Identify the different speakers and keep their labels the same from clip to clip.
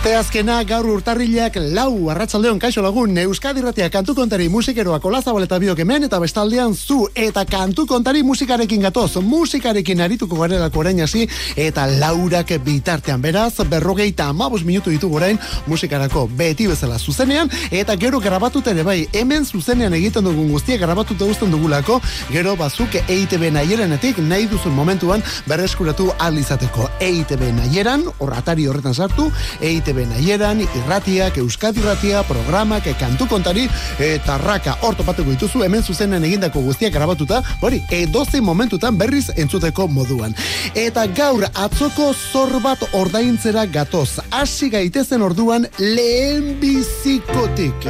Speaker 1: Aste azkena gaur urtarrilak lau arratsaldeon kaixo lagun Euskadi Ratia kantu kontari musikeroa kolazabal eta biok hemen eta bestaldean zu eta kantu kontari musikarekin gatoz musikarekin arituko garelako orain hasi eta laurak bitartean beraz berrogeita amabos minutu ditugu orain musikarako beti bezala zuzenean eta gero grabatut ere bai hemen zuzenean egiten dugun guztia grabatuta uzten dugulako gero bazuk EITB nahierenetik nahi duzun momentuan berreskuratu alizateko EITB nahieran horratari horretan sartu EITB nahieran, irratiak, euskadi irratia, programak, kantu kontari, eta raka hortopatuko dituzu hemen zuzenen egindako guztiak grabatuta, hori, edoze momentutan berriz entzuteko moduan. Eta gaur atzoko zor bat ordaintzera gatoz, hasi gaitezen orduan lehen bizikotik.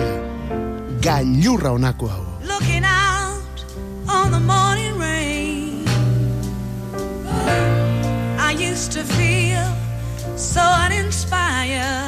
Speaker 1: Gailurra honako hau. Looking out on the morning rain I used to feel so Yeah.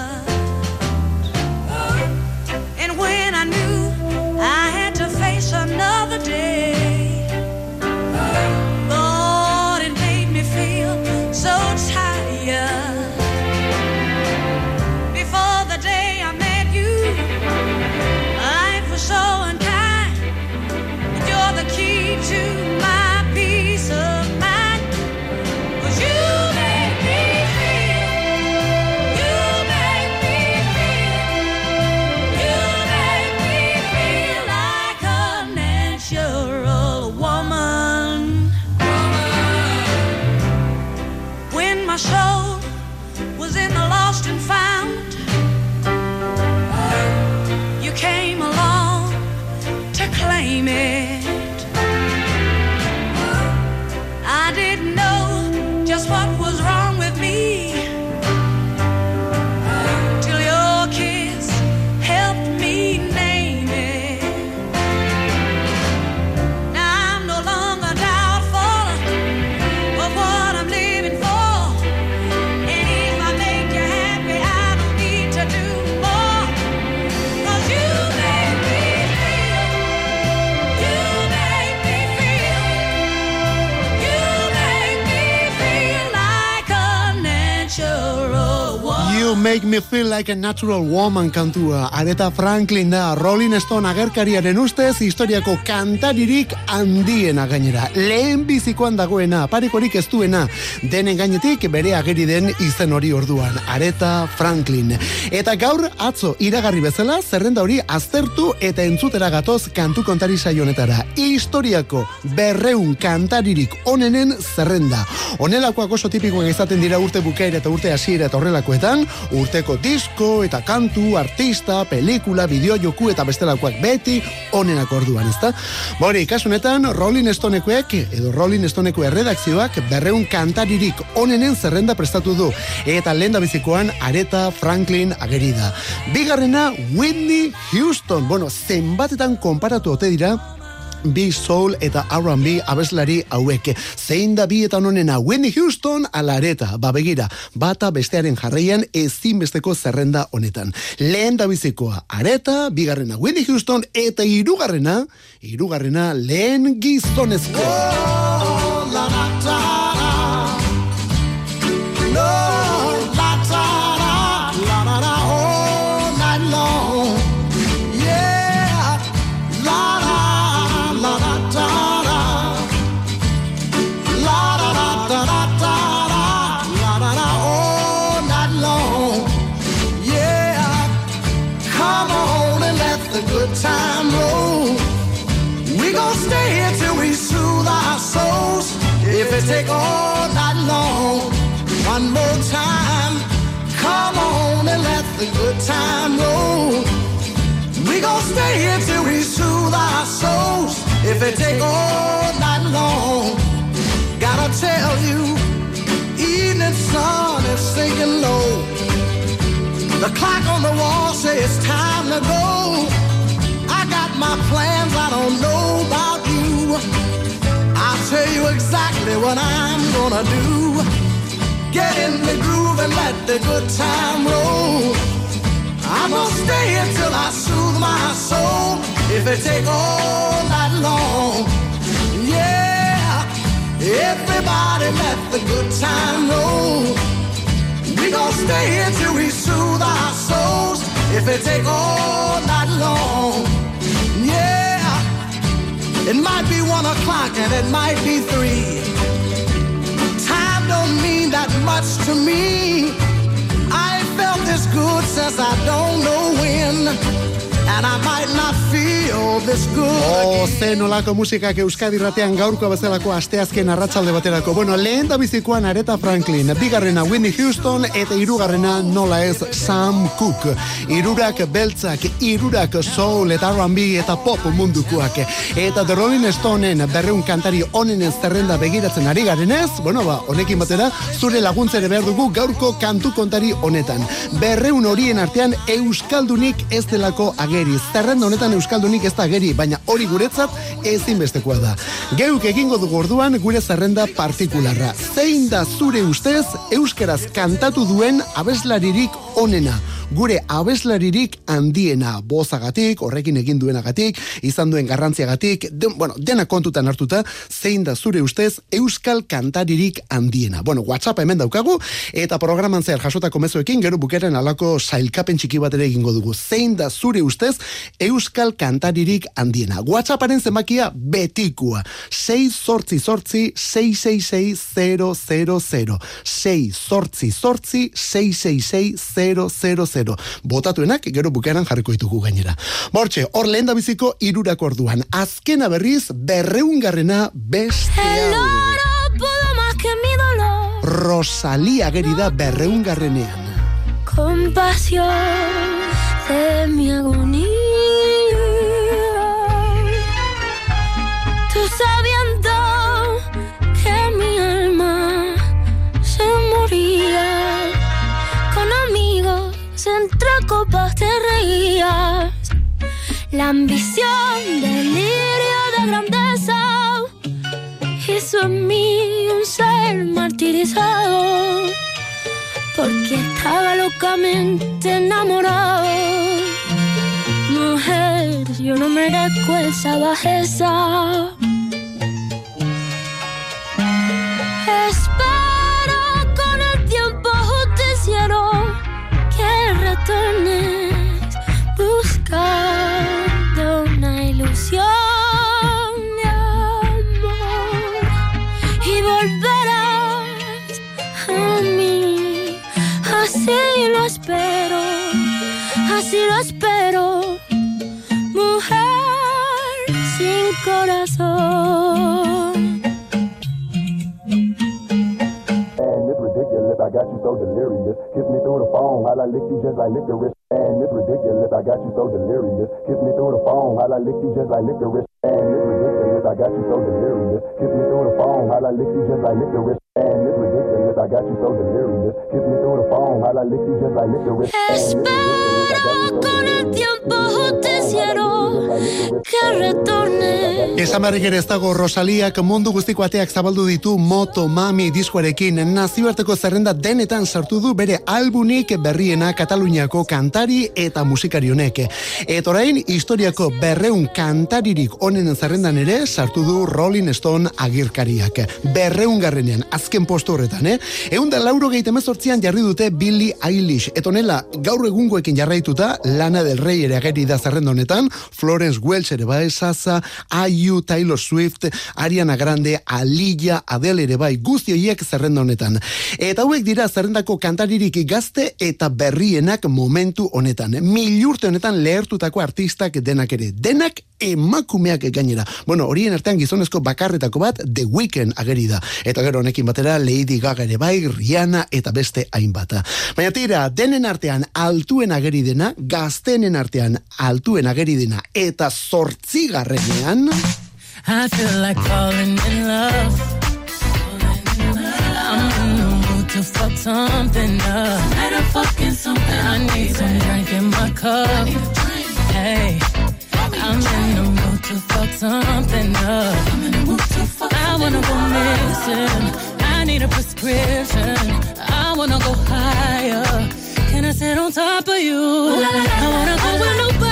Speaker 1: Me feel like a natural woman kantua. Areta Franklin da Rolling Stone agerkariaren ustez historiako kantaririk handiena gainera. Lehen bizikoan dagoena, parekorik ez duena. Denen gainetik bere ageri den izen hori orduan. Areta Franklin. Eta gaur atzo iragarri bezala zerrenda hori aztertu eta entzutera gatoz kantu kontari saionetara. Historiako berreun kantaririk onenen zerrenda. Honelakoak oso tipikoak izaten dira urte bukaera eta urte hasiera eta horrelakoetan, urteko disko eta kantu, artista, pelikula, bideo joku eta bestelakoak beti onenak orduan, ezta? Bori, kasunetan, Rolling Stonekoek edo Rolling Stoneko erredakzioak berreun kantaririk onenen zerrenda prestatu du. Eta lehen bizikoan Areta Franklin ageri da. Bigarrena, Whitney Houston. Bueno, zenbatetan konparatu ote dira, bi soul eta R&B abeslari hauek. Zein da bietan onena Whitney Houston ala areta, ba begira, bata bestearen jarraian ezinbesteko zerrenda honetan. Lehen da bizikoa areta, bigarrena Whitney Houston eta hirugarrena, hirugarrena lehen gizonezko.
Speaker 2: Come If take all night long, gotta tell you, evening sun is sinking low. The clock on the wall says it's time to go. I got my plans, I don't know about you. I'll tell you exactly what I'm gonna do. Get in the groove and let the good time roll. I'm gonna stay until I soothe my soul. If it take all night long, yeah. Everybody let the good time roll. We gon' stay here till we soothe our souls. If it take all night long, yeah. It might be one o'clock and it might be three. Time don't mean that much to me. I ain't felt this good since I don't know when. And I might not feel this good
Speaker 1: O, ze nolako musikak Euskadi ratean gaurko bezalako asteazken arratsalde baterako. Bueno, lehen da bizikoan Aretha Franklin, bigarrena Whitney Houston, eta irugarrena nola ez Sam Cooke. Irurak beltzak, irurak soul eta R&B eta pop mundukoak. Eta The Rolling Stoneen berreun kantari onenen zerrenda begiratzen ari garenez, bueno ba, honekin batera, zure laguntzere behar dugu gaurko kantu kontari honetan. Berreun horien artean Euskaldunik ez delako ageri. Zerrenda honetan Euskaldunik ez da ageri, baina hori guretzat ezinbestekoa da. Geuk egingo dugu orduan gure zerrenda partikularra. Zein da zure ustez Euskaraz kantatu duen abeslaririk onena? Gure abeslaririk handiena bozagatik, horrekin egin duenagatik, izan duen garrantziagatik, den, bueno, dena kontutan hartuta, zein da zure ustez Euskal kantaririk handiena. Bueno, WhatsApp hemen daukagu, eta programan zehar jasotako mezuekin, gero bukeren alako sailkapen txiki bat ere egingo dugu. Zein da zure ustez Euskal kantaririk handiena. WhatsApparen zenbakia betikua. 6 sortzi sortzi 666 6 sortzi sortzi 666 Botatuenak gero bukeran jarriko ditugu gainera. Bortxe, hor lehen da biziko irurako orduan. Azkena berriz berreungarrena beste
Speaker 2: hau.
Speaker 1: Rosalía gerida berreungarrenean.
Speaker 3: Compasión de mi agonía. Entre copas te reías. La ambición, delirio de grandeza hizo en mí un ser martirizado porque estaba locamente enamorado. Mujer, yo no merezco esa bajeza. Buscando una ilusión de amor y volverás a mí. Así lo espero, así lo espero, mujer sin corazón.
Speaker 4: I got you so delirious. Kiss me through the phone while I lick you just like licorice. And it's ridiculous, I got you so delirious. Kiss me through the phone while I lick you just like licorice. And it's ridiculous, I got you so delirious. Kiss me through the phone while I lick you just like licorice. And I got you so delirious. Kiss me through the phone while I lick you just like licorice.
Speaker 3: Espero
Speaker 4: so
Speaker 3: con el tiempo justiciero que retorne.
Speaker 1: Esan berrik ere ez dago Rosaliak mundu guztiko ateak zabaldu ditu Moto Mami diskoarekin nazioarteko zerrenda denetan sartu du bere albunik berriena Kataluniako kantari eta musikari honek. Eta orain historiako berreun kantaririk onenen zerrendan ere sartu du Rolling Stone agirkariak. Berreun garrenean, azken postu horretan, eh? Egun da lauro emezortzian jarri dute Billy Eilish. Eta honela, gaur egungoekin jarraituta, Lana del Rey ere ageri da zerrenda honetan, Florence Welch ere bai, Sasa, IU, Taylor Swift, Ariana Grande, Alilla, Adele ere bai, guzti horiek zerrenda honetan. Eta hauek dira zerrendako kantaririk gazte eta berrienak momentu honetan. Milurte honetan lehertutako artistak denak ere. Denak emakumeak gainera. Bueno, horien artean gizonezko bakarretako bat The Weeknd ageri da. Eta gero honekin batera Lady Gaga ere bai, Rihanna eta beste hainbata. Baina tira, denen artean altuen ageri dena, gaztenen artean altuen ageri dena, eta zortzigarrenean...
Speaker 5: I feel like falling in love. I'm in the mood to fuck something up. Better fucking something. I need some drink in my cup. Hey, I'm in the mood to fuck something up. I wanna go missing. I need a prescription. I wanna go higher. Can I sit on top of you? I wanna go where nobody's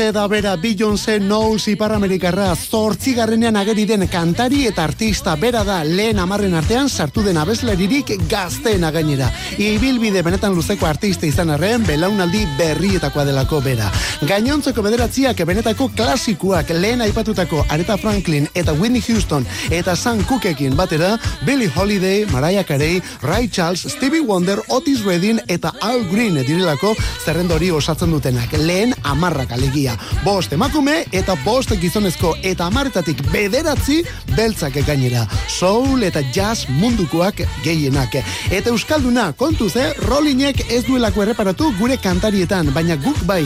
Speaker 1: Beyoncé da bera, Beyoncé knows iparamerikarra, zortzigarrenean ageri den kantari eta artista bera da lehen amarren artean sartu den abeslaririk gazteena gainera. Ibilbide benetan luzeko artista izan arren, belaunaldi berrietakoa delako bera. Gainontzeko bederatziak benetako klasikuak lehen aipatutako Aretha Franklin eta Whitney Houston eta Sam Cookekin batera, Billie Holiday, Mariah Carey, Ray Charles, Stevie Wonder, Otis Redding eta Al Green direlako zerrenda hori osatzen dutenak. Lehen amarrak alegia. Bost emakume eta bost gizonezko eta amaretatik bederatzi beltzak gainera. Soul eta jazz mundukoak gehienak. Eta Euskalduna, kontuz, eh? Rollinek ez duelako erreparatu gure kantarietan, baina guk bai.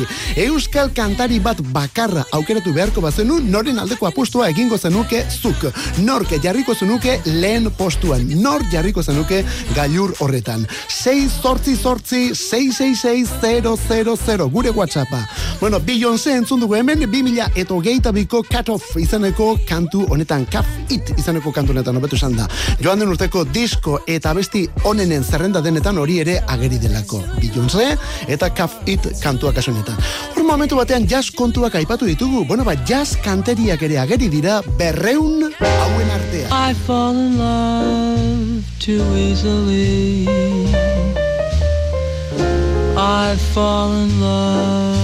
Speaker 1: Euskal kantari bat bakarra aukeratu beharko bazenu, noren aldeko apustua egingo zenuke zuk. Nork jarriko zenuke lehen postuan. Nor jarriko zenuke gailur horretan. 6 sortzi sortzi 666 gure WhatsAppa. Bueno, Beyoncé entzun dugu hemen, 2000 eta hogeita biko Cut Off izaneko kantu honetan, Cuff It izaneko kantu honetan, obetu esan da. Joan den urteko disko eta abesti onenen zerrenda denetan hori ere ageri delako. Beyoncé eta Cuff It kantua kasu honetan. Hor momentu batean jazz kontuak aipatu ditugu, bueno, ba, jazz kanteriak ere ageri dira berreun hauen artean.
Speaker 6: I fall in love too easily. I fall in love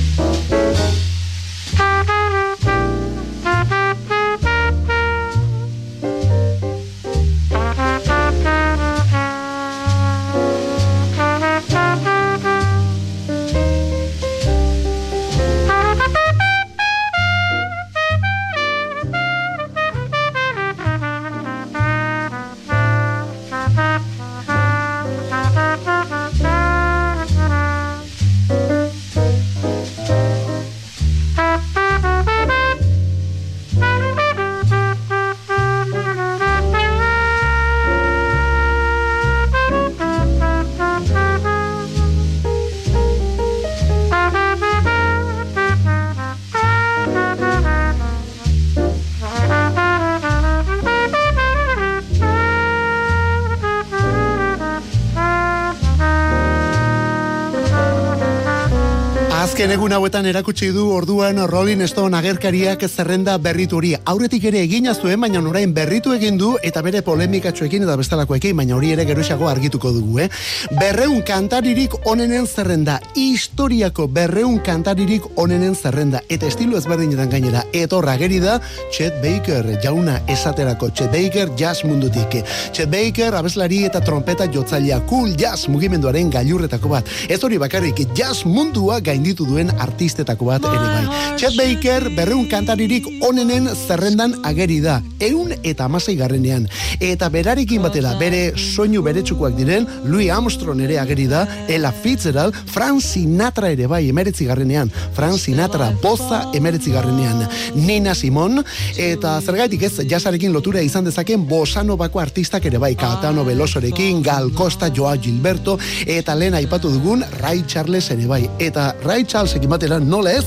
Speaker 1: Azken egun hauetan erakutsi du orduan Rolling Stone agerkariak zerrenda berritu hori. Aurretik ere egina zuen, baina orain berritu egin du eta bere polemikatxoekin eta bestelakoekin, baina hori ere geroxago argituko dugu, eh? Berreun kantaririk onenen zerrenda, historiako berreun kantaririk onenen zerrenda, eta estilo ezberdinetan gainera, etorra geri da Chet Baker, jauna esaterako Chet Baker jazz mundutik. Chet Baker abeslari eta trompeta jotzailea cool jazz mugimenduaren gailurretako bat. Ez hori bakarrik jazz mundua gaindi mugitu duen artistetako bat ere bai. Chet Baker berreun kantaririk onenen zerrendan ageri da, eun eta amasei garrenean. Eta berarekin batera, bere soinu beretsukoak diren, Louis Armstrong ere ageri da, Ella Fitzgerald, Frank Sinatra ere bai emeretzi garrenean, Frank Sinatra boza emeretzi garrenean, Nina Simon, eta zergaitik ez, jasarekin lotura izan dezaken bosano bako artistak ere bai, Caetano Velosorekin, Gal Costa, Joao Gilberto, eta lehen aipatu dugun Ray Charles ere bai. Eta Ray Charlesekin batera nola ez,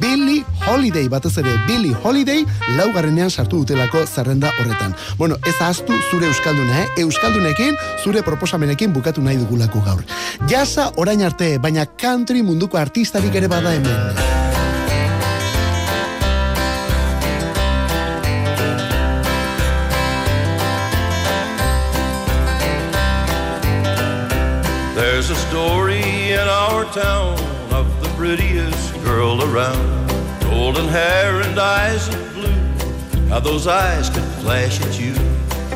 Speaker 1: Billy Holiday batez ere, Billy Holiday laugarrenean sartu dutelako zerrenda horretan. Bueno, ez ahaztu zure euskalduna, eh? Euskaldunekin, zure proposamenekin bukatu nahi dugulako gaur. Jasa orain arte, baina country munduko artistarik ere bada hemen.
Speaker 7: There's a story in our town prettiest girl around. Golden hair and eyes of blue. How those eyes could flash at you.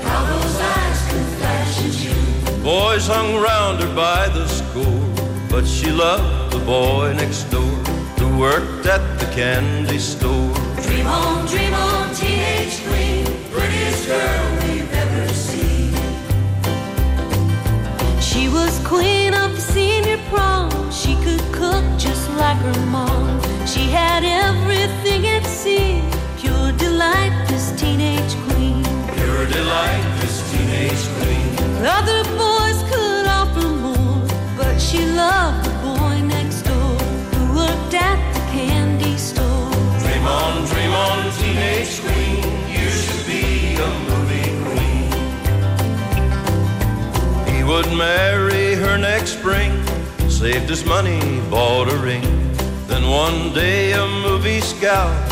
Speaker 7: How those eyes could flash at you. Boys hung round her by the score, but she loved the boy next door who worked at the candy store.
Speaker 8: Dream on, dream on, teenage queen, prettiest girl we've ever seen.
Speaker 3: She was queen of the senior prom. She could cook just like her mom. She had everything it seemed. Pure delight, this teenage queen.
Speaker 7: Pure delight, this teenage queen.
Speaker 3: Other boys could offer more, but she loved the boy next door who worked at the candy store.
Speaker 7: Dream on, dream on, teenage queen. You should be a movie queen. He would marry her next spring, saved his money, bought a ring. Then one day a movie scout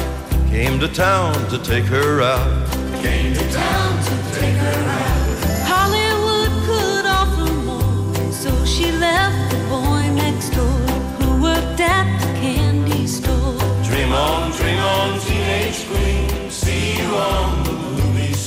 Speaker 7: came to town to take her out.
Speaker 8: Came to town to take her out.
Speaker 3: Hollywood could offer more, so she left the boy next door who worked at the candy store.
Speaker 7: Dream on, dream on, teenage queen. See you on the movie screen.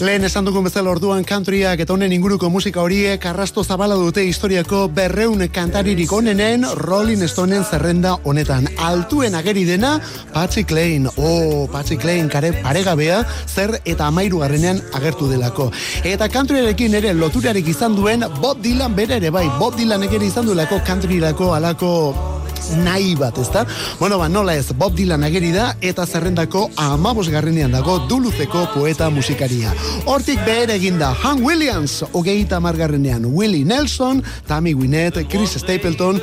Speaker 1: Lehen esan dugun bezala orduan countryak eta honen inguruko musika horiek arrasto zabala dute historiako berreun kantaririk onenen Rolling Stoneen zerrenda honetan. Altuen ageri dena Patsy Klein. Oh, Patsy Klein kare paregabea zer eta amairu garrenean agertu delako. Eta countryarekin ere loturarik izan duen Bob Dylan bere ere bai. Bob Dylan ere izan duelako countryrako alako nahi bat, ezta? Bueno, ba, nola ez, Bob Dylan ageri da eta zerrendako amabos garrenean dago duluzeko poeta musikaria. Hortik behar eginda, Han Williams, hogeita margarrenean, Willie Nelson, Tammy Wynette, Chris Stapleton,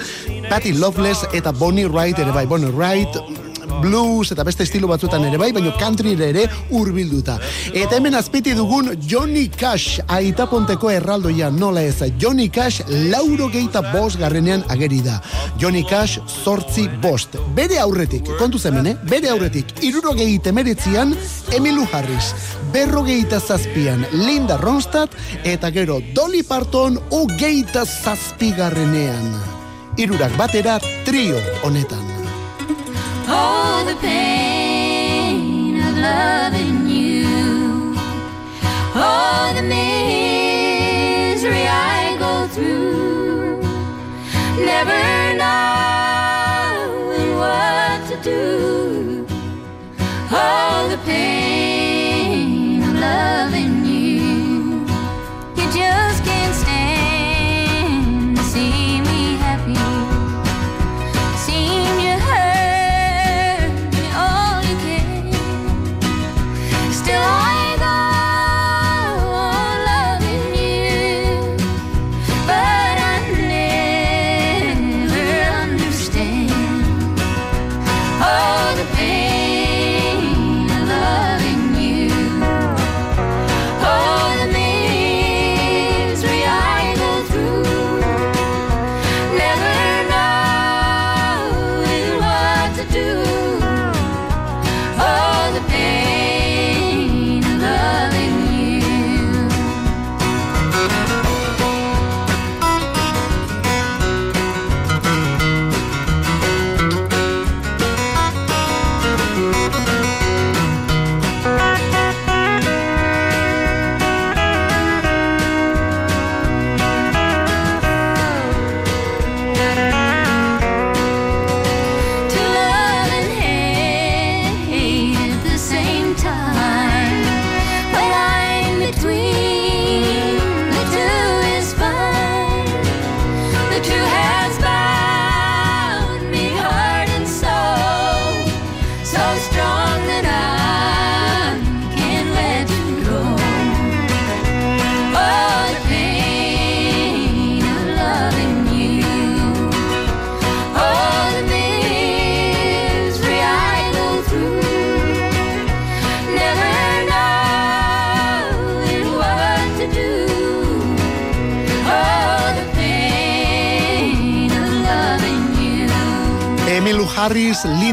Speaker 1: Patty Loveless eta Bonnie Wright ere bai, Bonnie Wright, blues eta beste estilo batzuetan ere bai, baina country ere hurbilduta. Eta hemen azpiti dugun Johnny Cash, aitaponteko erraldoia nola ez, Johnny Cash lauro geita bost garrenean ageri da. Johnny Cash sortzi bost. Bere aurretik, kontu hemen, eh? Bere aurretik, iruro geite meretzian, Emilu Harris. Berro geita zazpian, Linda Ronstadt, eta gero Dolly Parton, ugeita zazpigarrenean. Irurak batera trio honetan.
Speaker 3: Oh, the pain of loving you. Oh, the misery I go through. Never knowing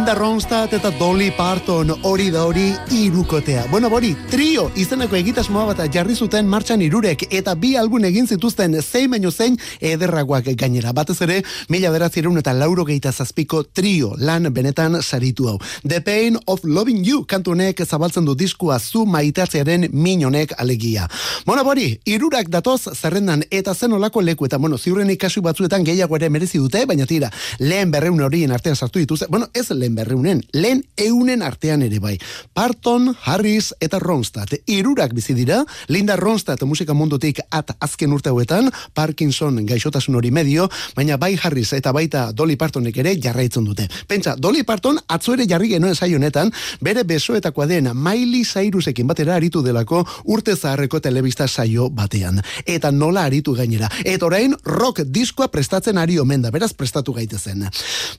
Speaker 1: Harris, Linda Ronstadt eta Dolly Parton hori da hori irukotea. Bueno, bori, trio izeneko egitasmoa bat jarri zuten martxan irurek eta bi album egin zituzten zein baino zein ederragoak gainera. Batez ere, mila beratzerun eta lauro geita zazpiko trio lan benetan saritu hau. The Pain of Loving You kantunek zabaltzen du diskua zu maitatzearen minonek alegia. Bueno, bori, irurak datoz zerrendan eta zen olako leku eta bueno, ziurren ikasu batzuetan gehiago ere merezi dute, baina tira, lehen berreun horien artean sartu dituzte, bueno, ez lehen berreunen, lehen eunen artean ere bai. Parton, Harris eta Ronstadt. Irurak bizi dira, Linda Ronstadt musika mundutik at azken urte hauetan, Parkinson gaixotasun hori medio, baina bai Harris eta baita Dolly Partonek ere jarraitzen dute. Pentsa, Dolly Parton atzo ere jarri genuen saio honetan, bere besoetakoa den Miley Cyrusekin batera aritu delako urte zaharreko telebista saio batean. Eta nola aritu gainera. Eta orain rock diskoa prestatzen ari omen da, beraz prestatu gaitezen.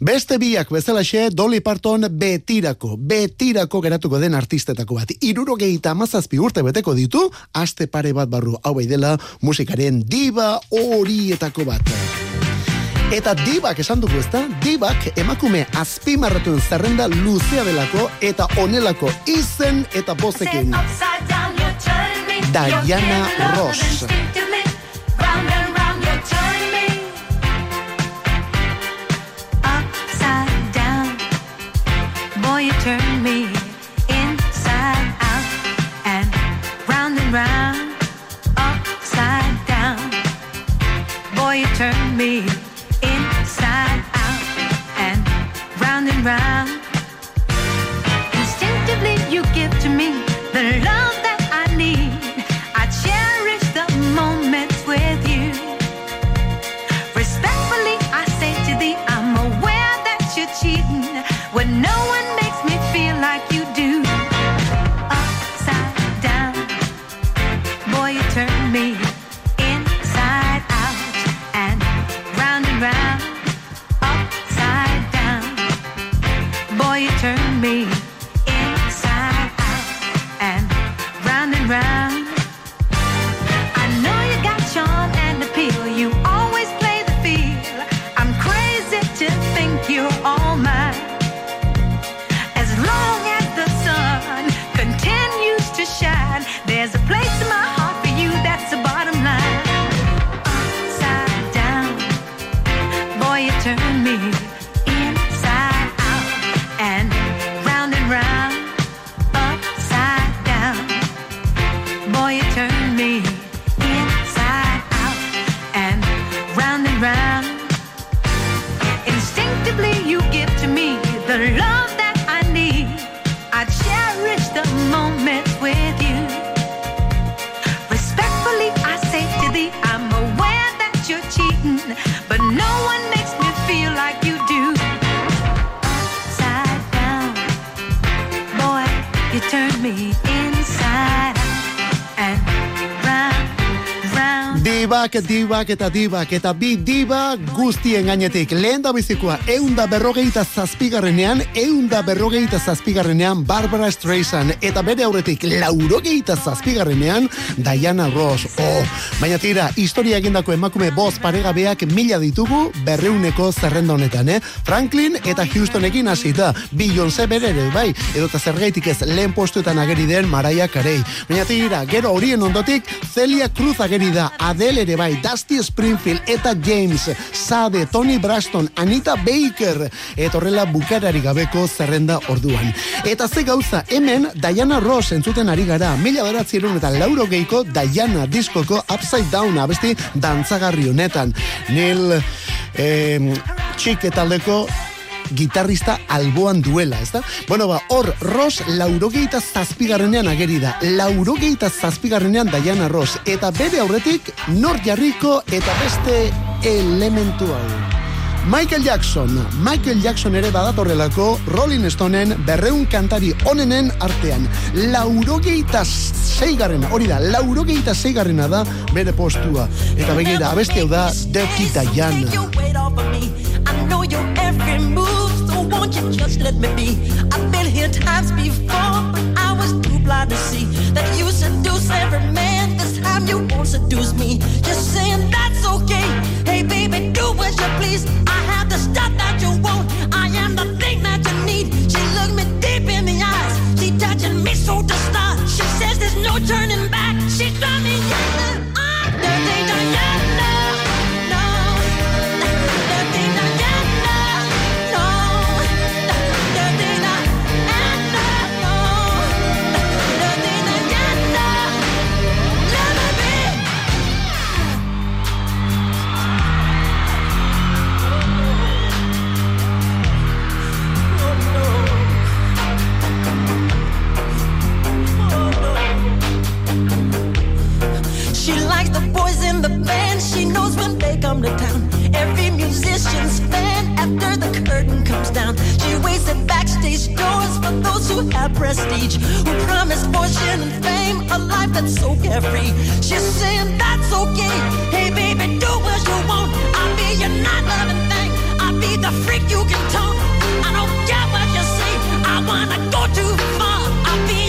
Speaker 1: Beste biak bezalaxe Dolly Parton betirako, betirako geratuko den artistetako bat. Iruro gehieta amazazpi urte beteko ditu, aste pare bat barru hau bai dela musikaren diva horietako bat. Eta dibak esan dugu ezta, dibak emakume azpimarratuen zerrenda luzea delako eta onelako izen eta bozekin. Diana Ross.
Speaker 9: Me
Speaker 1: dibak eta dibak eta bi diba guztien gainetik. Lehen da bizikoa, eunda berrogeita zazpigarrenean, eunda berrogeita zazpigarrenean Barbara Streisand eta bere aurretik laurogeita zazpigarrenean Diana Ross. Oh, baina tira, historia egindako emakume boz paregabeak mila ditugu berreuneko zerrenda honetan, eh? Franklin eta Houstonekin hasi da, Beyoncé bere ere, bai, edo eta zergaitik ez lehen postuetan ageri den Mariah Carey. Baina tira, gero horien ondotik, Celia Cruz ageri da, Adele ere bai, Dusty Springfield eta James, Sade, Tony Braston, Anita Baker, eta horrela bukarari gabeko zerrenda orduan. Eta ze gauza, hemen Diana Ross entzuten ari gara, mila beratzerun eta lauro geiko Diana diskoko Upside Down abesti dantzagarri honetan. Nil eh, txik taldeko gitarrista alboan duela, ezta? Bueno, ba, hor, Ross laurogeita zazpigarrenean ageri da. Laurogeita zazpigarrenean Diana Ross. Eta bere aurretik, nor jarriko eta beste elementu hau. Michael Jackson, Michael Jackson ere badatorrelako Rolling Stoneen berreun kantari onenen artean. Laurogeita zeigarrena, hori da, laurogeita zeigarrena da bere postua. Eta begira, abeste hau da Dirty Diana.
Speaker 10: every move. So won't you just let me be? I've been here times before, but I was too blind to see that you seduce every man. This time you won't seduce me. You're saying that's okay. Hey, baby, do as you please. I have the stuff that you want. I am the thing
Speaker 9: that you need. She looked me deep in the eyes. She touching me so to start. She says there's no turning back. She's driving me me. She likes the boys in the band. She knows when they come to town. Every musician's fan after the curtain comes down. She waits at backstage doors for those who have prestige, who promise fortune and fame, a life that's so carefree. She's saying that's okay. Hey baby, do what you want. I'll be your night loving thing. I'll be the freak you can tone. I don't care what you say. I wanna go too far. I'll be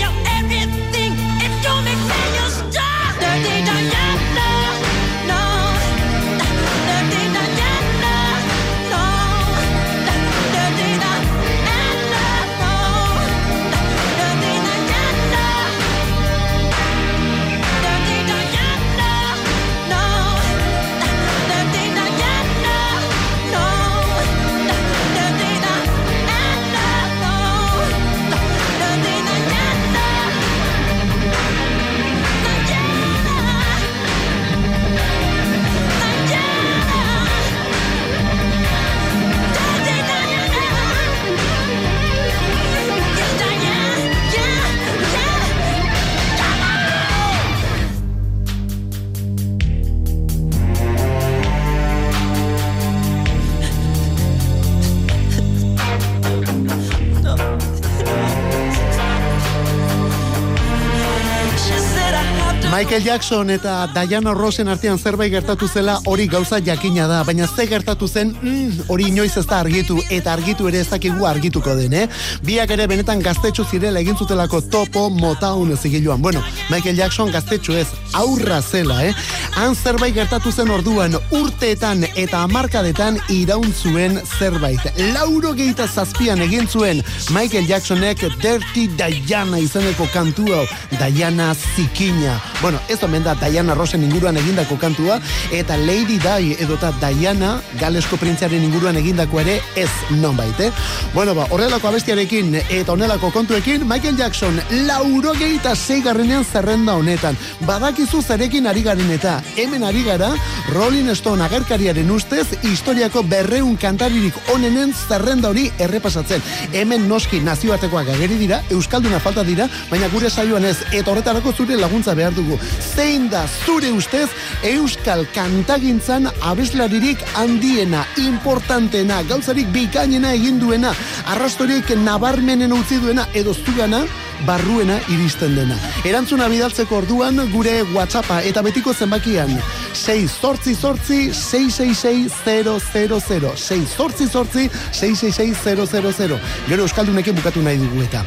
Speaker 1: Michael Jackson eta Diana Rossen artean zerbait gertatu zela hori gauza jakina da, baina ze gertatu zen mm, hori inoiz ez da argitu eta argitu ere ez dakigu argituko den, eh? Biak ere benetan gaztetxu zirela egin zutelako topo motaun zigiluan. Bueno, Michael Jackson gaztetxu ez, aurra zela, eh? Han zerbait gertatu zen orduan urteetan eta amarkadetan iraun zuen zerbait. Lauro geita zazpian egin zuen Michael Jacksonek Dirty Diana izeneko kantu hau, Diana Zikina. Bueno, ez omen da Diana Rosen inguruan egindako kantua, eta Lady Di edota Diana Galesko printzearen inguruan egindako ere ez nonbait, eh? Bueno, ba, horrelako abestiarekin eta honelako kontuekin, Michael Jackson lauro geita zeigarrenean zerrenda honetan. Badakizu zarekin ari garen eta hemen ari gara Rolling Stone agerkariaren ustez historiako berreun kantaririk onenen zerrenda hori errepasatzen. Hemen noski nazioartekoak ageri dira, Euskalduna falta dira, baina gure saioan ez, eta horretarako zure laguntza behar dugu. Zein da zure ustez Euskal kantagintzan abeslaririk handiena, importantena, gauzarik bikainena egin duena, arrastorik nabarmenen utzi duena, edo zugana, barruena iristen dena. Erantzuna bidaltzeko orduan gure WhatsAppa eta betiko zenbakian. 6 zortzi zortzi 666 000 6 zortzi zortzi 666 000 Gero Euskaldunekin bukatu nahi dugu eta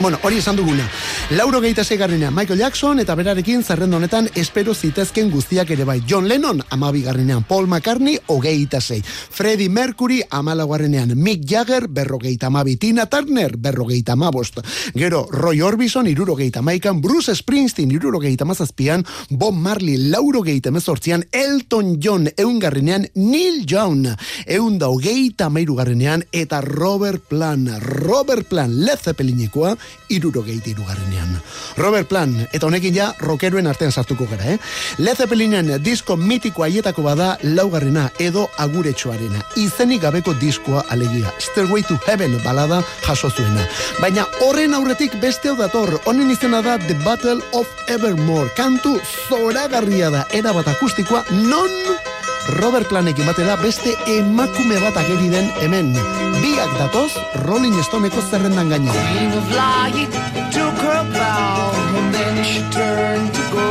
Speaker 1: Bueno, hori esan duguna. Lauro gehieta zeigarrenea Michael Jackson eta berarekin zerrenda honetan espero zitezken guztiak ere bai. John Lennon amabigarrenean, Paul McCartney hogeita zei. Freddie Mercury amalaguarrenean, Mick Jagger berrogeita amabi, Tina Turner berrogeita amabost. Gero Roy Orbison irurogeita maikan, Bruce Springsteen irurogeita mazazpian, Bob Marley laurogeita mezortzian, Elton John eungarrenean, Neil Young eunda hogeita mairugarrenean, eta Robert Plant, Robert Plant, Led Zeppelinikoa, irurogeita irugarrenean. Robert Plant, eta honekin ja, rockeroen artean sartuko gara, eh? Led Zeppelinen disko mitiko haietako bada laugarrena edo aguretxoarena. Izenik gabeko diskoa alegia. Stairway to Heaven balada jaso zuena. Baina horren aurretik beste hau dator, honen izena da The Battle of Evermore. Kantu zoragarria da, erabat akustikoa, non Robert Planekin batera beste emakume bat ageri den hemen. Biak datoz Rolling Stoneko zerrendan gainera.
Speaker 11: Queen of light took her bow and then she turned to go.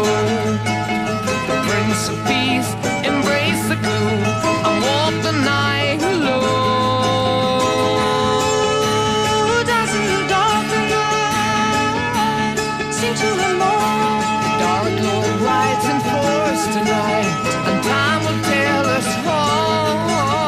Speaker 11: The Prince of the and the night alone. The and to be more. The dark Lord rides in force tonight, and time will tell us all.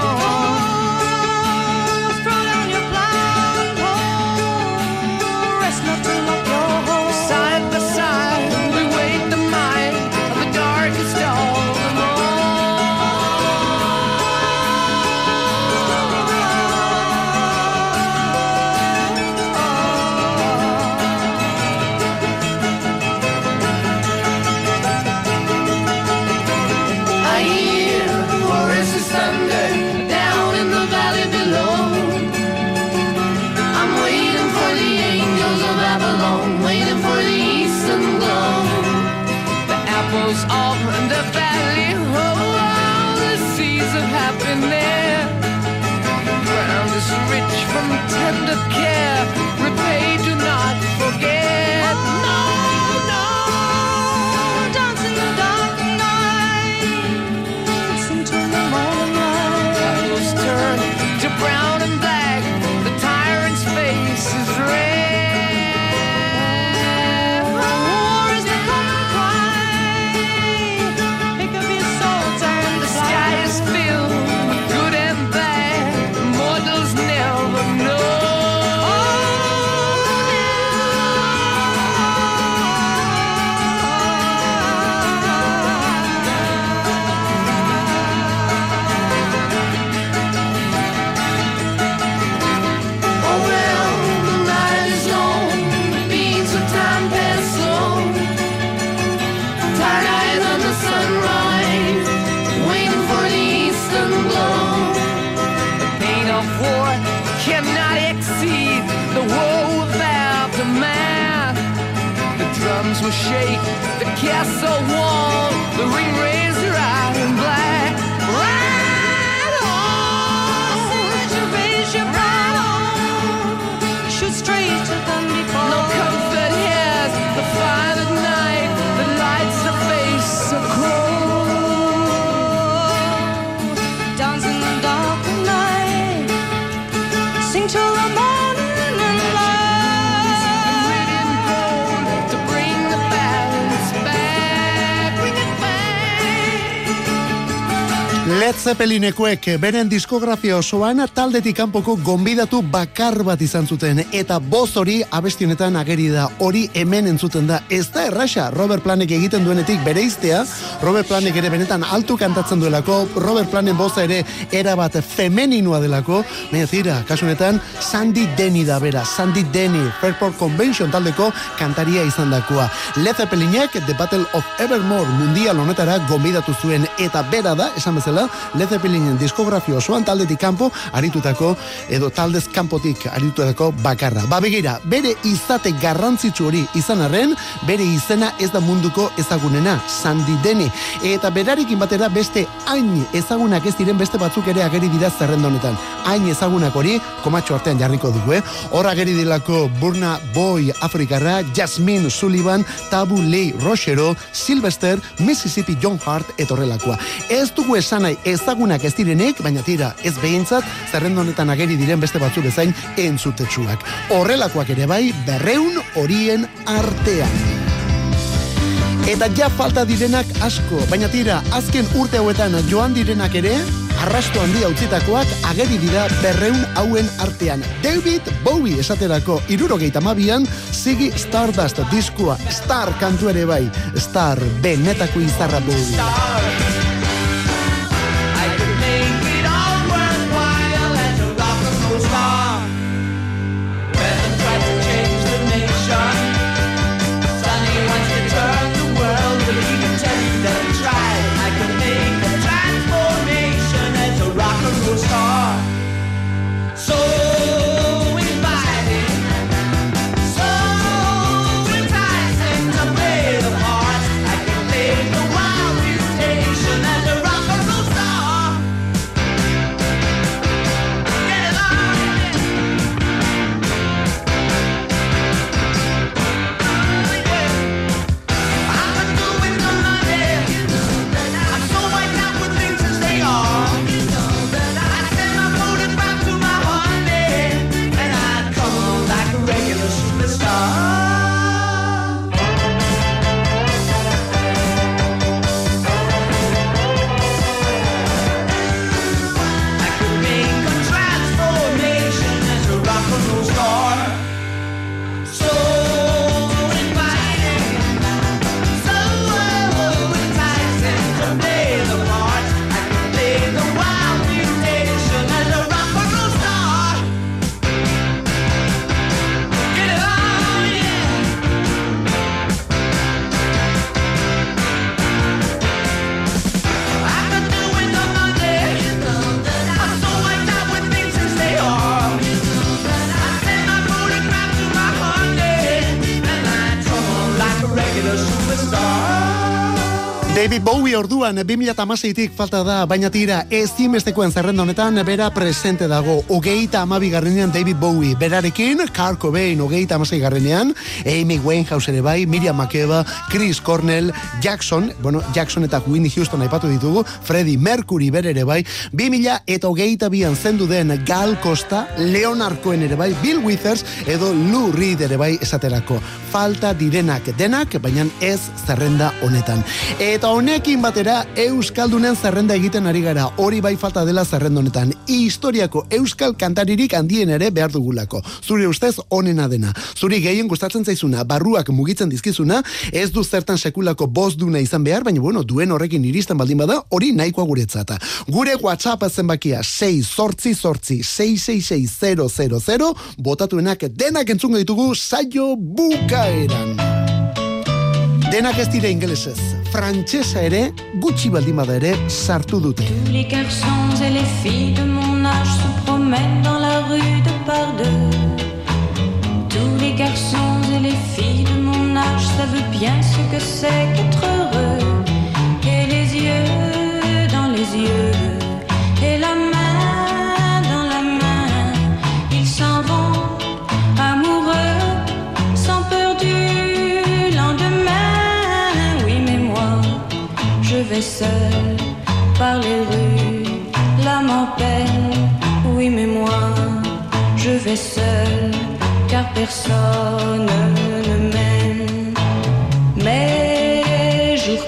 Speaker 1: Zeppelinekoek beren diskografia osoan taldetik kanpoko gonbidatu bakar bat izan zuten. Eta boz hori abestionetan ageri da. Hori hemen entzuten da. Ez da erraxa. Robert Planek egiten duenetik bere iztea. Robert Planek ere benetan altu kantatzen duelako. Robert Planen boza ere erabat femeninua delako. Baina zira, kasunetan Sandy Denny da bera. Sandy Denny, Fairport Convention taldeko kantaria izan dakoa. Led Zeppelinek The Battle of Evermore mundial honetara gonbidatu zuen. Eta bera da, esan bezala Led Zeppelinen diskografia osoan taldetik kanpo aritutako edo taldez kanpotik aritutako bakarra. Ba begira, bere izate garrantzitsu hori izan arren, bere izena ez da munduko ezagunena, Sandy Denny. Eta berarekin batera beste hain ezagunak ez diren beste batzuk ere ageri dira zerrenda honetan. Hain ezagunak hori, komatxo artean jarriko dugu, eh? Hor ageri dilako Burna Boy Afrikarra, Jasmine Sullivan, Tabu Lee Rochero, Sylvester, Mississippi John Hart etorrelakoa. Ez dugu esan nahi ezagunak ez direnek, baina tira, ez behintzat, zerrenda honetan ageri diren beste batzu bezain entzutetsuak. Horrelakoak ere bai, berreun horien artean. Eta ja falta direnak asko, baina tira, azken urte hauetan joan direnak ere, arrasto handia utzitakoak ageri dira berreun hauen artean. David Bowie esaterako irurogeita mabian, Ziggy Stardust diskua, Star kantu ere bai, Star benetako izarra Bowie.
Speaker 11: I
Speaker 1: Bowie orduan 2016tik falta da, baina tira ezimestekoen zerrenda honetan bera presente dago. Ogeita amabi garrenean David Bowie, berarekin Kurt Cobain ogeita amasei garrenean, Amy Winehouse ere bai, Miriam Makeba, Chris Cornell, Jackson, bueno, Jackson eta Whitney Houston aipatu ditugu, Freddie Mercury bere ere bai, 2000 eta hogeita bian zendu den Gal Costa, Leonard Cohen ere bai, Bill Withers edo Lou Reed ere bai esaterako. Falta direnak denak, baina ez zerrenda honetan. Eta honekin batera Euskaldunen zerrenda egiten ari gara, hori bai falta dela zerrenda honetan. Historiako Euskal kantaririk handien ere behar dugulako. Zure ustez onena dena. Zuri gehien gustatzen zaizuna, barruak mugitzen dizkizuna, ez du zertan sekulako boz duna izan behar, baina bueno, duen horrekin iristen baldin bada, hori nahikoa guretzata. Gure WhatsApp zenbakia 6 sortzi sortzi 666000 botatuenak denak entzungo ditugu saio bukaeran. Tous
Speaker 8: les garçons et les filles de mon âge se promènent dans la rue de par deux.
Speaker 12: Tous les garçons et les filles de mon âge savent bien ce que c'est qu'être heureux. Vais seul par les rues, l'âme en peine. Oui, mais moi, je vais seul, car personne ne m'aime. Mes jours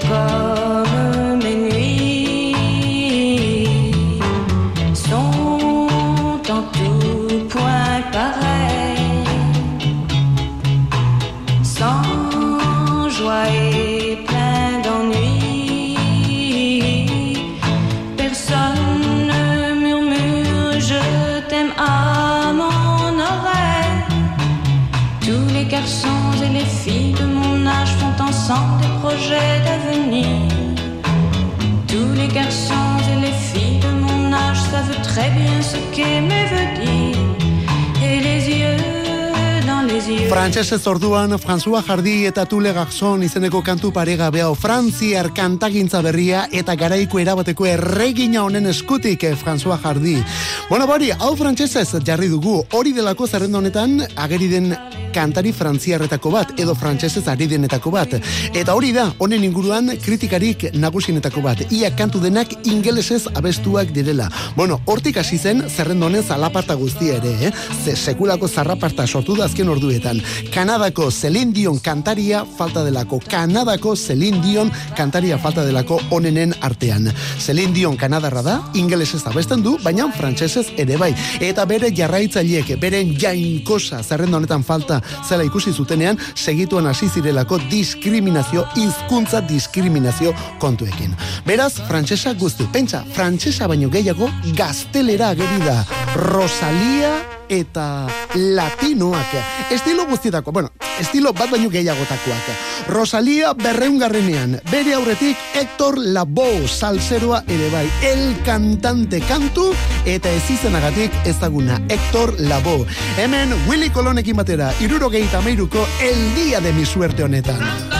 Speaker 12: à mon oreille. Tous les garçons et les filles de mon âge font ensemble des projets d'avenir. Tous les garçons et les filles de mon âge savent très bien ce qu'aimer veut dire. Et les yeux.
Speaker 1: Frantsesez orduan, François Jardi eta Tule Garzon izeneko kantu paregabea frantziar kantagintza berria eta garaiko erabateko erregina honen eskutik eh, François Jardi. Bueno, bori, hau frantsesez jarri dugu, hori delako zerrenda honetan ageri den kantari frantziarretako bat, edo frantsesez ari denetako bat. Eta hori da, honen inguruan kritikarik nagusienetako bat. Ia kantu denak ingelesez abestuak direla. Bueno, hortik hasi zen zerrenda honen zalaparta guztia ere, eh? Ze sekulako zarraparta sortu da azken orduetan. Kanadako Celine Dion kantaria falta delako. Kanadako Celine Dion kantaria falta delako onenen artean. Celine Dion kanadarra da, ingelesez abesten du, baina frantsesez ere bai. Eta bere jarraitzaileek, beren jainkosa zerrenda honetan falta zela ikusi zutenean, segituan hasi zirelako diskriminazio, hizkuntza diskriminazio kontuekin. Beraz, frantsesa guzti. Pentsa, frantsesa baino gehiago gaztelera ageri da. Rosalia eta latinoak. Estilo guztietako, bueno, estilo bat baino gehiagotakoak. Rosalia berreungarrenean, bere aurretik Héctor Lavoe salseroa ere bai, el cantante kantu eta ez izenagatik ezaguna Héctor Lavoe. Hemen Willy Colonekin batera, irurogeita meiruko el día de mi suerte honetan.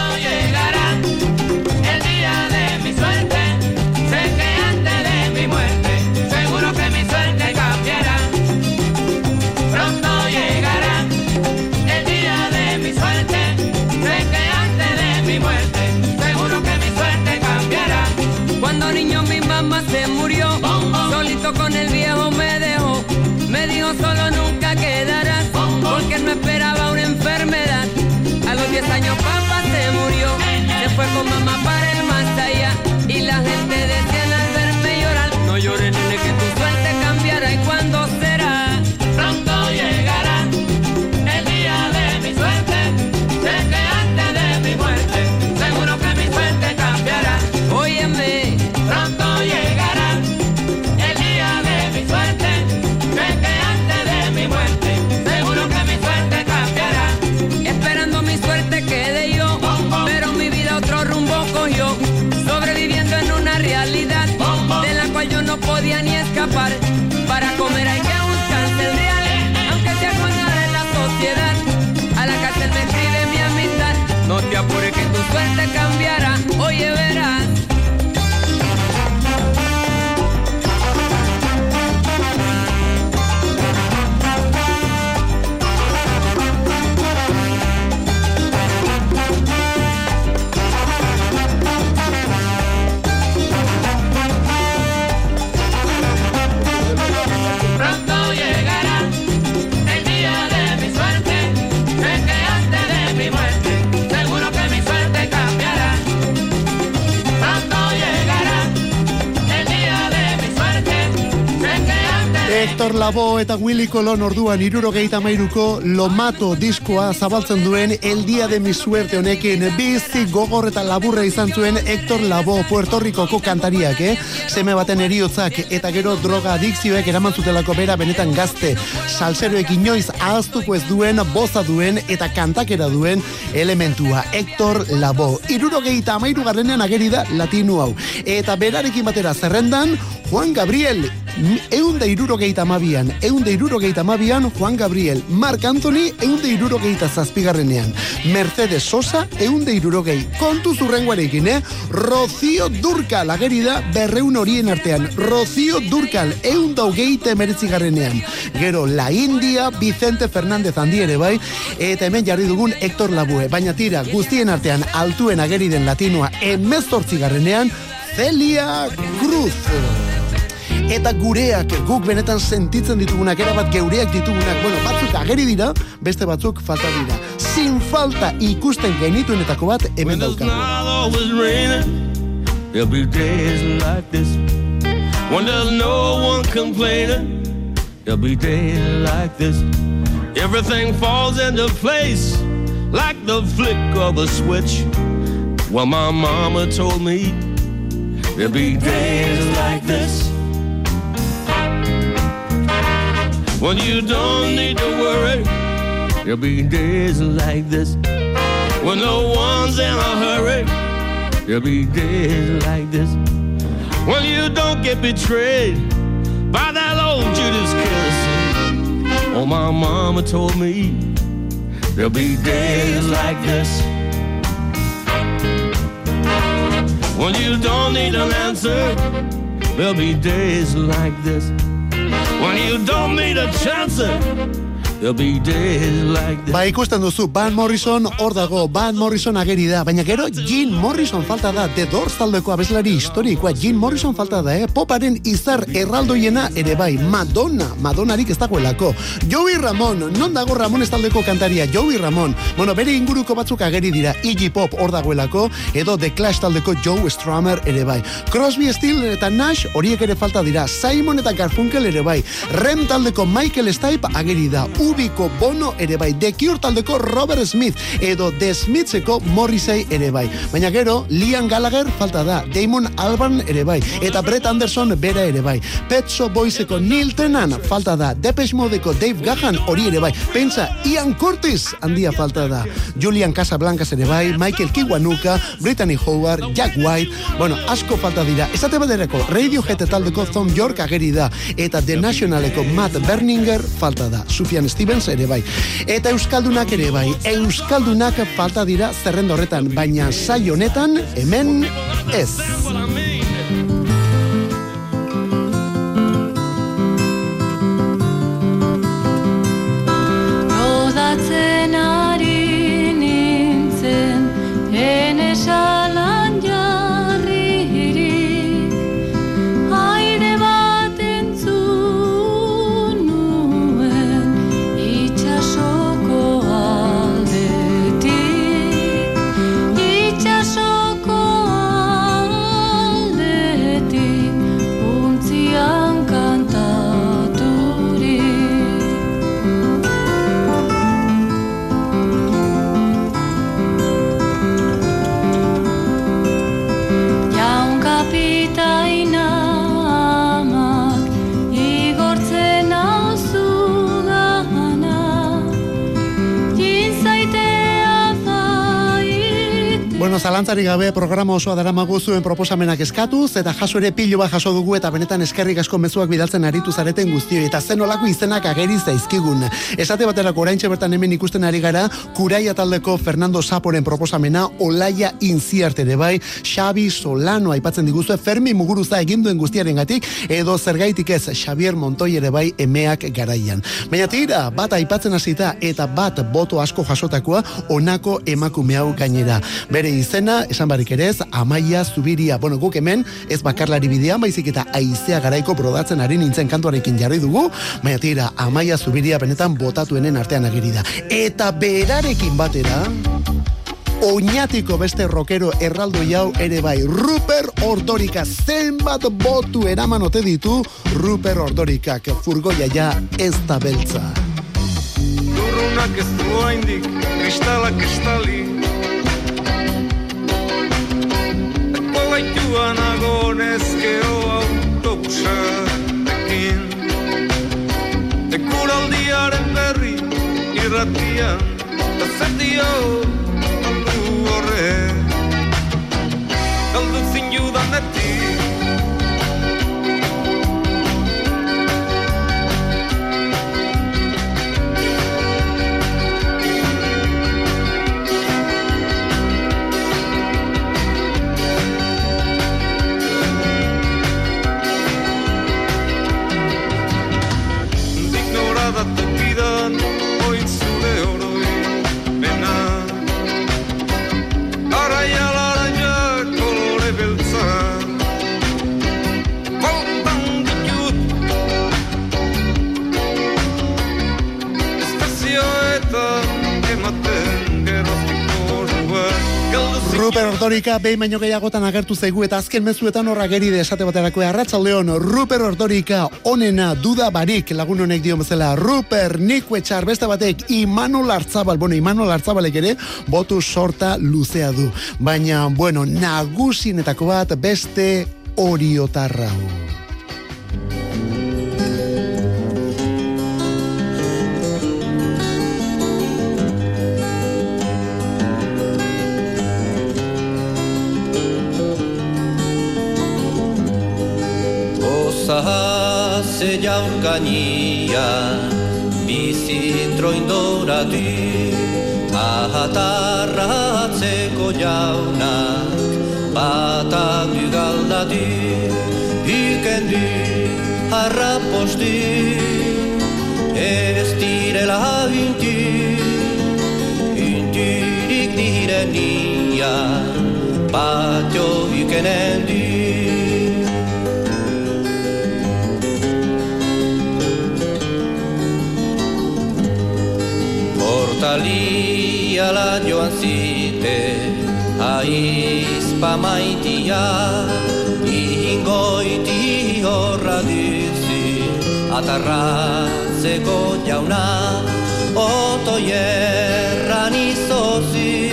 Speaker 1: Héctor Lavoe eta Willy Colon orduan irurogeita mairuko Lomato diskoa zabaltzen duen El Día de mi Suerte honekin bizi gogor eta laburra izan zuen Héctor Lavoe Puerto Ricoko kantariak, eh? Seme baten eriotzak eta gero droga adikzioek eraman zutelako bera benetan gazte salseroek inoiz ahaztuko ez duen, boza duen eta kantakera duen elementua Héctor Lavoe. Irurogeita amairu garrenean ageri da latino hau. Eta berarekin batera zerrendan Juan Gabriel eunda irurogeita amabian, eunde irurogeita amabian, Juan Gabriel, Marc Anthony, eunde irurogeita zazpigarrenean, Mercedes Sosa, eunde irurogei, kontu zurrenguarekin, eh? Rocío Durcal, ageri da, berreun horien artean, Rocío Durcal, eunda hogeita emeretzigarrenean, gero La India, Vicente Fernández handi ere bai, eta hemen jarri dugun Hector Labue, baina tira, guztien artean, altuen ageri den latinoa, emezortzigarrenean, Celia Cruz. Eta gureak, guk benetan sentitzen ditugunak, erabat geureak ditugunak, bueno, batzuk ageri dira, beste batzuk falta dira. Sin falta ikusten genituenetako bat, hemen daukagu.
Speaker 13: There'll be days like this when there's no one complaining. There'll be days like this. Everything falls into place like the flick of a switch. Well, my mama told me there'll be days like this when you don't need to worry. There'll be days like this when no one's in a hurry. There'll be days like this when you don't get betrayed by that old Judas kiss. Oh, my mama told me there'll be days like this when you don't need an answer. There'll be days like this when you don't need a chance.
Speaker 1: Ba ikusten duzu, Van Morrison hor dago, Van Morrison ageri da, baina gero Jim Morrison falta da, The Doors taldeko abeslari historikoa, Jim Morrison falta da, eh? poparen izar erraldoiena ere bai, Madonna, Madonnarik ez dagoelako, Joey Ramon, non dago Ramon ez taldeko kantaria, Joey Ramon, bueno, bere inguruko batzuk ageri dira, Iggy Pop hor dagoelako, edo The Clash taldeko Joe Strummer ere bai, Crosby, Still eta Nash horiek ere falta dira, Simon eta Garfunkel ere bai, Rem taldeko Michael Stipe ageri da, Ubiko Bono ere bai, The Cure taldeko Robert Smith, edo The Smithseko Morrissey ere bai. Baina gero, Liam Gallagher falta da, Damon Albarn ere bai, eta Brett Anderson bera ere bai. Pet Shop Boyseko Neil Tennant falta da, Depeche Modeko Dave Gahan hori ere bai. Pentsa, Ian Curtis handia falta da. Julian Casablancas ere bai, Michael Kiwanuka, Brittany Howard, Jack White, bueno, asko falta dira. Esate baderako, Radiohead taldeko Tom York ageri da, eta The Nationaleko Matt Berninger falta da. Sufjan Stevens ere bai. Eta Euskaldunak ere bai. Euskaldunak falta dira zerrenda horretan, baina sai honetan hemen ez.
Speaker 5: Rodatzen ari nintzen Ene fait
Speaker 1: Bueno, zalantzari gabe programa osoa daramagu zuen proposamenak eskatuz, eta jaso ere pilo bat jaso dugu eta benetan eskerrik asko mezuak bidaltzen aritu zareten guztioi, eta zen olako izenak ageri zaizkigun. Esate baterako oraintxe bertan hemen ikusten ari gara, Kuraia taldeko Fernando Saporen proposamena, Olaia Inziarte ere bai, Xabi Solano aipatzen diguzue, Fermi Muguruza egin duen guztiaren gatik, edo zergaitik ez Xavier Montoi ere bai emeak garaian. Baina tira, bat aipatzen hasita eta bat boto asko jasotakoa onako emakume hau gainera. Bere izena, esan barik ere ez, Amaia Zubiria. Bueno, guk hemen, ez bakarlari bidean, baizik eta aizea garaiko brodatzen ari nintzen kantuarekin jarri dugu, baina tira, Amaia Zubiria benetan botatuenen artean agiri da. Eta berarekin batera, Oñatiko beste rockero erraldo jau ere bai Ruper Ordorika zenbat botu eraman ote ditu Ruper Ordorikak furgoia ja ez da beltza
Speaker 14: Lurrunak ez du haindik, kristala kristali Ekuraldiaren berri irratian zer dio aldu horrek Galdu zinudanetik
Speaker 1: Ruper Ordorika behin baino gehiagotan agertu zaigu eta azken mezuetan horra geri de esate baterako arratsaldeon Ruper Ordorika onena duda barik lagun honek dio bezala Ruper Niku etxar beste batek Imanol Artzabal, bueno Imanol Artzabalek ere botu sorta luzea du. Baina bueno nagusinetako bat beste oriotarra
Speaker 15: ze jaurkania Bizitroin doratu Ahatarratzeko du galdatu Huken du harrapostu Ez direla untu Unturik direnia Patio hukenen du Portalia la joan zite Aizpa maitia Ingoiti horra duzi Atarratzeko jauna Oto jerran izozi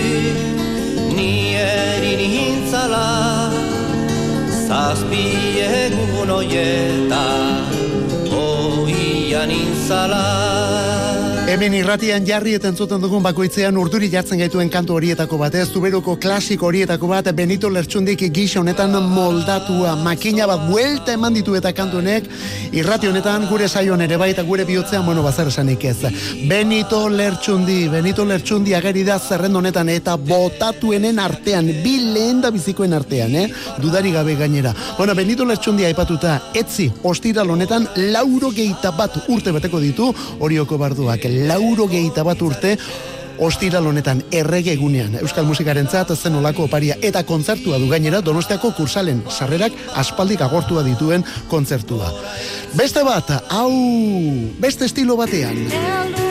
Speaker 15: Ni erin hintzala Zazpi egun oieta Oian intzala
Speaker 1: Hemen irratian jarri eta entzuten dugun bakoitzean urduri jartzen gaituen kantu horietako bat, ez zuberuko klasiko horietako bat, Benito Lertxundik gisa honetan moldatua, makina bat buelta eman ditu eta kantu honek, irrati honetan gure saioan ere baita gure bihotzean, bueno, bazer esanik ez. Benito Lertxundi, Benito Lertxundi ageri da zerrendo honetan eta botatuenen artean, bi lehen da bizikoen artean, eh? Dudari gabe gainera. Bueno, Benito Lertxundi aipatuta, etzi, ostiral honetan, lauro geita bat urte beteko ditu, horioko barduak, lauro geita bat urte, Ostiral honetan errege egunean Euskal musikaren zat zen olako oparia eta kontzertua du gainera Donostiako kursalen sarrerak aspaldik agortua dituen kontzertua. Beste bat, hau, beste estilo batean.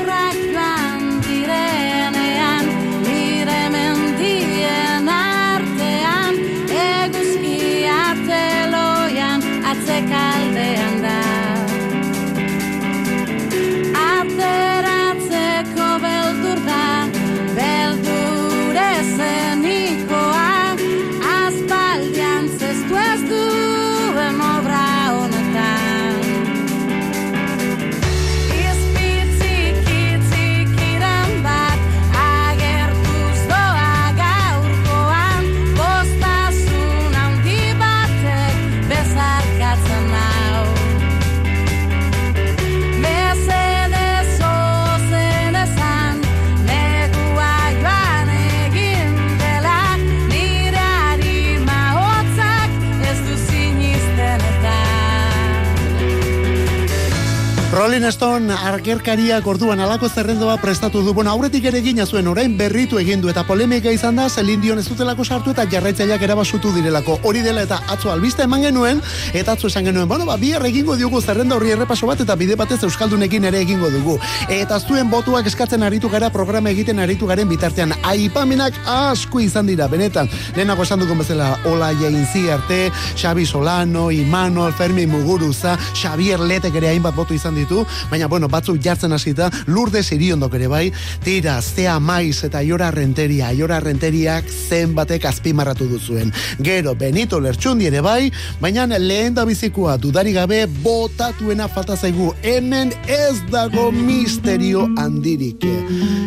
Speaker 1: Stone argerkariak orduan alako zerrendoa prestatu du. Bueno, aurretik ere egina zuen orain berritu egin du eta polemika izan da Celine Dion ez dutelako sartu eta jarraitzaileak erabasutu direlako. Hori dela eta atzo albiste eman genuen eta atzo esan genuen, bueno, ba bihar egingo diogu zerrenda horri errepaso bat eta bide batez euskaldunekin ere egingo dugu. Eta zuen botuak eskatzen aritu gara programa egiten aritu garen bitartean aipamenak asko izan dira benetan. Lehenago esan dugun bezala Ola Jainzi arte, Xabi Solano, Imanol, Fermi Muguruza, Xavier Letek ere hainbat botu izan ditu, baina bueno, batzuk jartzen hasita, Lourdes Iriondok ere bai, tira, zea maiz eta aiora renteria, aiora renteriak zenbatek azpimarratu duzuen. Gero, Benito Lertxundi ere bai, baina lehen da bizikoa dudari gabe botatuena falta zaigu, hemen ez dago misterio handirik.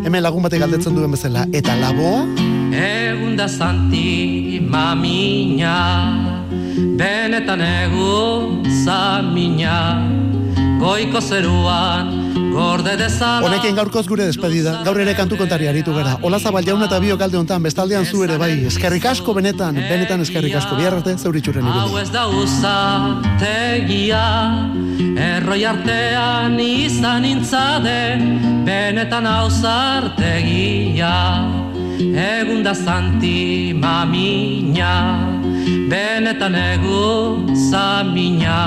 Speaker 1: Hemen lagun batek galdetzen duen bezala, eta laboa?
Speaker 16: Egun da zanti mamina Benetan egu zamina Goiko zeruan gorde dezala
Speaker 1: Honekin gaurkoz gure despedida. Gaur ere kantu kontari aritu gara. Ola zabal jaun eta biok alde hontan, bestaldean zu ere bai. Eskerrik asko benetan, benetan eskerrik asko. Bihar arte, zeuritxuren
Speaker 16: Hau
Speaker 1: irudi.
Speaker 16: ez da uzategia Erroi artean izan intzade Benetan hau zartegia Egun da zanti mamina Benetan egu zamina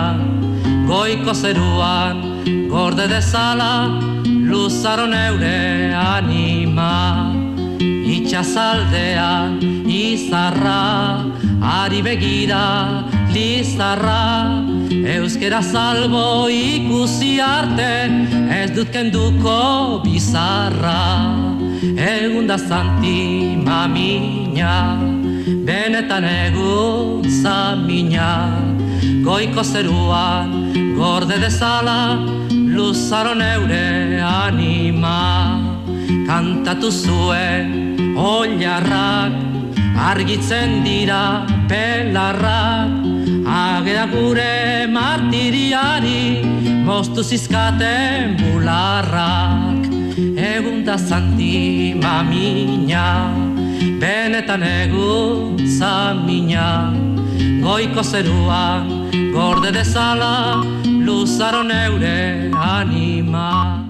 Speaker 16: Goiko zeruan gorde dezala Luzaro neure
Speaker 5: anima. Itxazaldean izarra Ari begira lizarra Euskera salbo ikusi arte Ez dut kenduko bizarra. Egun da zanti mamina Benetan egun zamina Goiko zeruan gorde dezala Luzaro neure anima. Kantatu zuen oilarrak Argitzen dira pelarrak. Agea gure martiriari Moztu zizkaten bularrak. Egun da zanti mamina Benetan egun zamina Goiko zeruan gorde dezala Luzaro neure anima